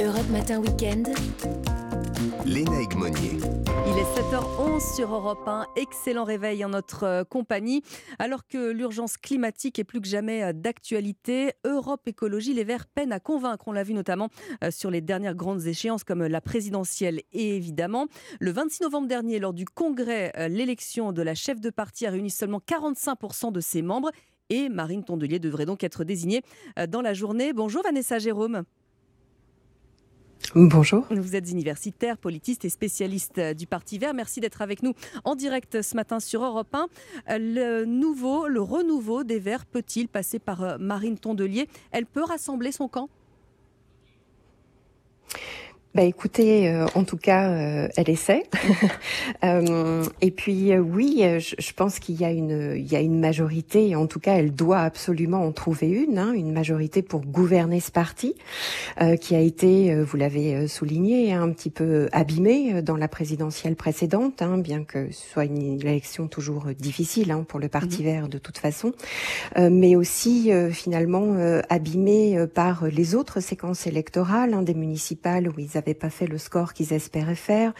Europe Matin Weekend. Léna Egmonier. Il est 7h11 sur Europe 1. Excellent réveil en notre euh, compagnie. Alors que l'urgence climatique est plus que jamais euh, d'actualité, Europe Écologie Les Verts peinent à convaincre. On l'a vu notamment euh, sur les dernières grandes échéances comme la présidentielle et évidemment. Le 26 novembre dernier, lors du congrès, l'élection de la chef de parti a réuni seulement 45% de ses membres et Marine Tondelier devrait donc être désignée dans la journée. Bonjour Vanessa Jérôme. Bonjour. Vous êtes universitaire, politiste et spécialiste euh, du Parti Vert. Merci d'être avec nous en direct ce matin sur Europe 1. Euh, le nouveau, le renouveau des Verts peut-il passer par euh, Marine Tondelier? Elle peut rassembler son camp? Bah écoutez, euh, en tout cas, euh, elle essaie. euh, et puis euh, oui, je, je pense qu'il y a une, il y a une majorité. En tout cas, elle doit absolument en trouver une, hein, une majorité pour gouverner ce parti, qui a été, vous l'avez souligné, hein, un petit peu abîmé dans la présidentielle précédente, hein, bien que ce soit une élection toujours difficile hein, pour le Parti mmh. Vert de toute façon, mais aussi finalement abîmé par les autres séquences électorales, hein, des municipales où ils n'avaient pas fait le score qu'ils espéraient faire,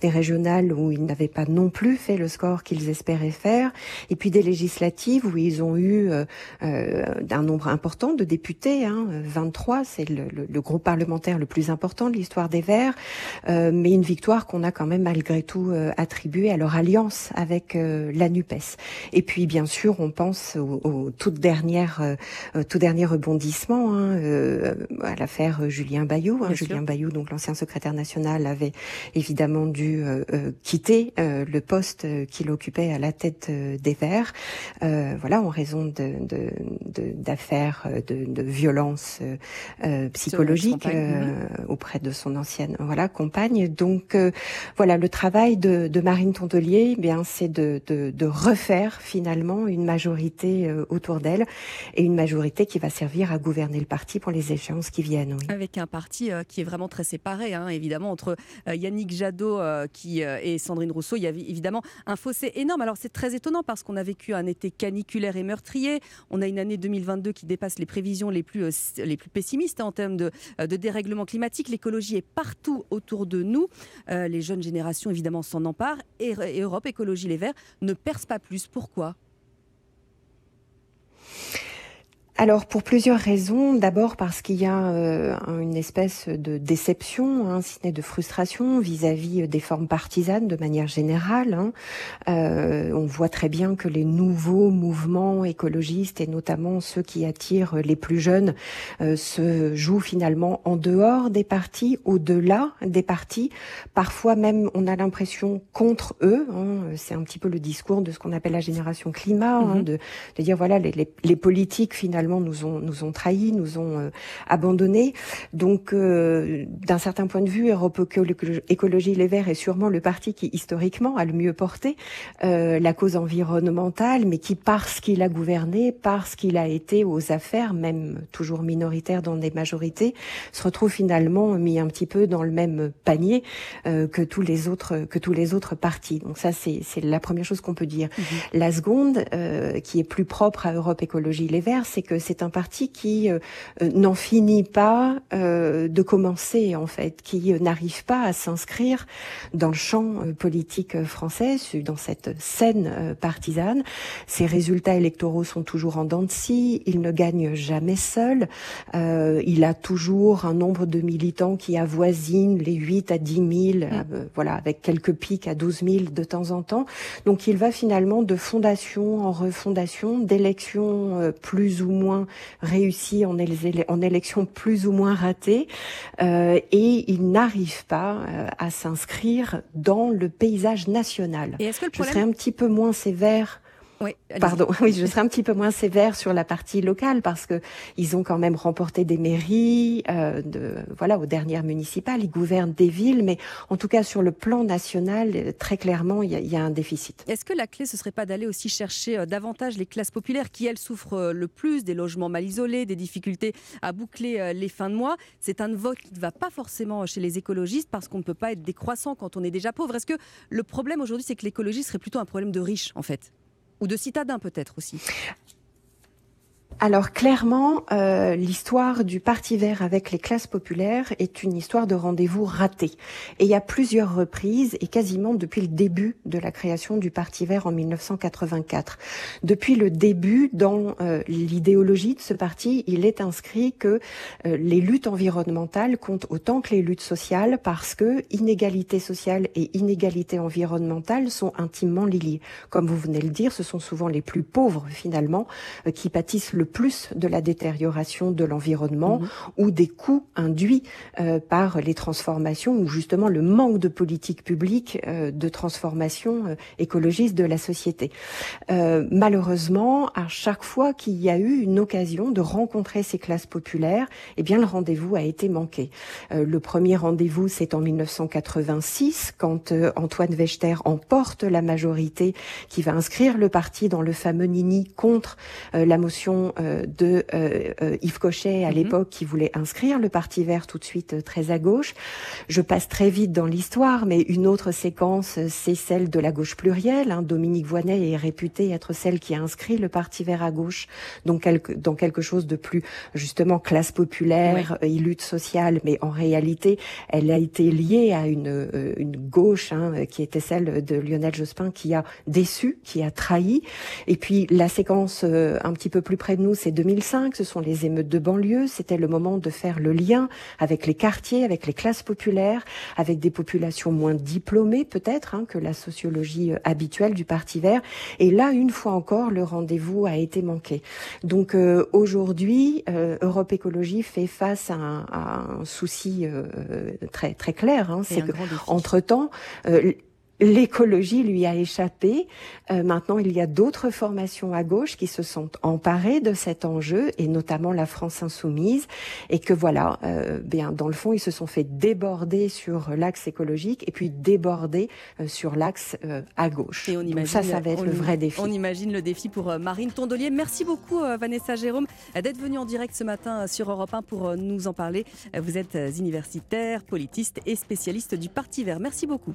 des régionales où ils n'avaient pas non plus fait le score qu'ils espéraient faire, et puis des législatives où ils ont eu euh, euh un nombre important de députés, hein, 23, c'est le, le, le, groupe parlementaire le plus important de l'histoire des Verts, euh, mais une victoire qu'on a quand même malgré tout euh, attribuée à leur alliance avec euh, la NUPES. Et puis bien sûr, on pense au, au tout dernier, tout dernier rebondissement hein, à l'affaire Julien Bayou, hein, Julien Bayou, donc l'ancien secrétaire national avait évidemment dû euh, euh quitter euh, le poste qu'il occupait à la tête des Verts, voilà, en raison de, d'affaires de, de, de violences psychologiques auprès de son ancienne voilà compagne. Donc voilà, le travail de, de Marine Tondelier, eh bien c'est de, de, de, refaire finalement une majorité autour d'elle et une majorité qui va servir à gouverner le parti pour les échéances qui viennent. Oui. Avec un parti qui est vraiment très séparé Hein, évidemment, entre euh, Yannick Jadot euh, euh, et Sandrine Rousseau. Il y avait évidemment un fossé énorme. Alors, c'est très étonnant parce qu'on a vécu un été caniculaire et meurtrier. On a une année 2022 qui dépasse les prévisions les plus, pessimistes en termes de, dérèglement climatique. L'écologie est partout autour de nous. les jeunes générations, évidemment, s'en emparent. Et, et Europe Écologie Les Verts ne perce pas plus. Pourquoi? Alors pour plusieurs raisons. D'abord parce qu'il y a euh, une espèce de déception, hein, si de frustration vis-à-vis des formes partisanes de manière générale. Hein. Euh, on voit très bien que les nouveaux mouvements écologistes et notamment ceux qui attirent les plus jeunes euh, se jouent finalement en dehors des partis, au-delà des partis. Parfois même, on a l'impression contre eux. Hein. C'est un petit peu le discours de ce qu'on appelle la génération climat, hein, mm-hmm. de, de, dire voilà les, les, les politiques finalement nous ont nous ont trahis, nous ont euh, abandonnés. Donc, euh, d'un certain point de vue, Europe Écologie Les Verts est sûrement le parti qui historiquement a le mieux porté euh, la cause environnementale, mais qui parce qu'il a gouverné, parce qu'il a été aux affaires, même toujours minoritaire dans des majorités, se retrouve finalement mis un petit peu dans le même panier euh, que tous les autres que tous les autres partis. Donc ça, c'est c'est la première chose qu'on peut dire. Mmh. La seconde, euh, qui est plus propre à Europe Écologie Les Verts, c'est que c'est un parti qui euh, euh, n'en finit pas euh, de commencer en fait, qui n'arrive pas à s'inscrire dans le champ politique français, dans cette scène partisane. Ses résultats électoraux sont toujours en dents de scie. Il ne gagne jamais seul. il a toujours un nombre de militants qui avoisine les 8 à 10 000, mmh. voilà, avec quelques pics à 12 000 de temps en temps. Donc il va finalement de fondation en refondation, d'élections plus ou moins moins réussi en, en élections plus ou moins ratées, euh, et il n'arrive pas euh, à s'inscrire dans le paysage national. Et est-ce que le problème... Je serais un petit peu moins sévère oui, Pardon, oui, je serai un petit peu moins sévère sur la partie locale parce que ils ont quand même remporté des mairies, euh, de, voilà, aux dernières municipales, ils gouvernent des villes, mais en tout cas sur le plan national, très clairement, il y, y, a un déficit. Est-ce que la clé, ce serait pas d'aller aussi chercher euh, davantage les classes populaires qui, elles, souffrent euh, le plus des logements mal isolés, des difficultés à boucler euh, les fins de mois? C'est un vote qui ne va pas forcément chez les écologistes parce qu'on ne peut pas être décroissant quand on est déjà pauvre. Est-ce que le problème aujourd'hui, c'est que l'écologie serait plutôt un problème de riches, en fait? Ou de citadins peut-être aussi alors clairement, euh, l'histoire du Parti vert avec les classes populaires est une histoire de rendez-vous raté. Et il y a plusieurs reprises, et quasiment depuis le début de la création du Parti vert en 1984. Depuis le début, dans euh, l'idéologie de ce parti, il est inscrit que euh, les luttes environnementales comptent autant que les luttes sociales parce que inégalité sociale et inégalité environnementale sont intimement liées. Comme vous venez de le dire, ce sont souvent les plus pauvres finalement qui pâtissent le plus de la détérioration de l'environnement mhm. ou des coûts induits euh, par les transformations ou justement le manque de politique publique euh, de transformation euh, écologiste de la société. malheureusement, à chaque fois qu'il y a eu une occasion de rencontrer ces classes populaires, eh bien le rendez-vous a été manqué. le premier rendez-vous, c'est en 1986 quand Antoine Wechter emporte la majorité qui va inscrire le parti dans le fameux Nini contre la motion euh, de euh, euh, Yves Cochet à mhm. l'époque qui voulait inscrire le Parti vert tout de suite très à gauche. Je passe très vite dans l'histoire, mais une autre séquence, c'est celle de la gauche plurielle. Hein. Dominique Voynet est réputée être celle qui a inscrit le Parti vert à gauche, donc dans quelque chose de plus justement classe populaire et lutte sociale, mais en réalité, elle a été liée à une, une gauche hein, qui était celle de Lionel Jospin qui a déçu, qui a trahi. Et puis la séquence un petit peu plus près de nous, c'est 2005, ce sont les émeutes de banlieue, c'était le moment de faire le lien avec les quartiers, avec les classes populaires, avec des populations moins diplômées peut-être hein, que la sociologie euh, habituelle du Parti vert. Et là, une fois encore, le rendez-vous a été manqué. Donc euh, aujourd'hui, euh, Europe Écologie fait face à un, souci très très clair, hein, c'est que entre temps l'écologie lui a échappé. Euh, maintenant, il y a d'autres formations à gauche qui se sont emparées de cet enjeu, et notamment la France insoumise, et que voilà, euh, bien dans le fond, ils se sont fait déborder sur l'axe écologique et puis déborder euh, sur l'axe à gauche. Et on imagine, ça, ça va être le vrai défi. On imagine le défi pour Marine Tondelier. Merci beaucoup, Vanessa Jérôme, d'être venue en direct ce matin sur Europe 1 pour nous en parler. Vous êtes universitaire, politiste et spécialiste du Parti Vert. Merci beaucoup.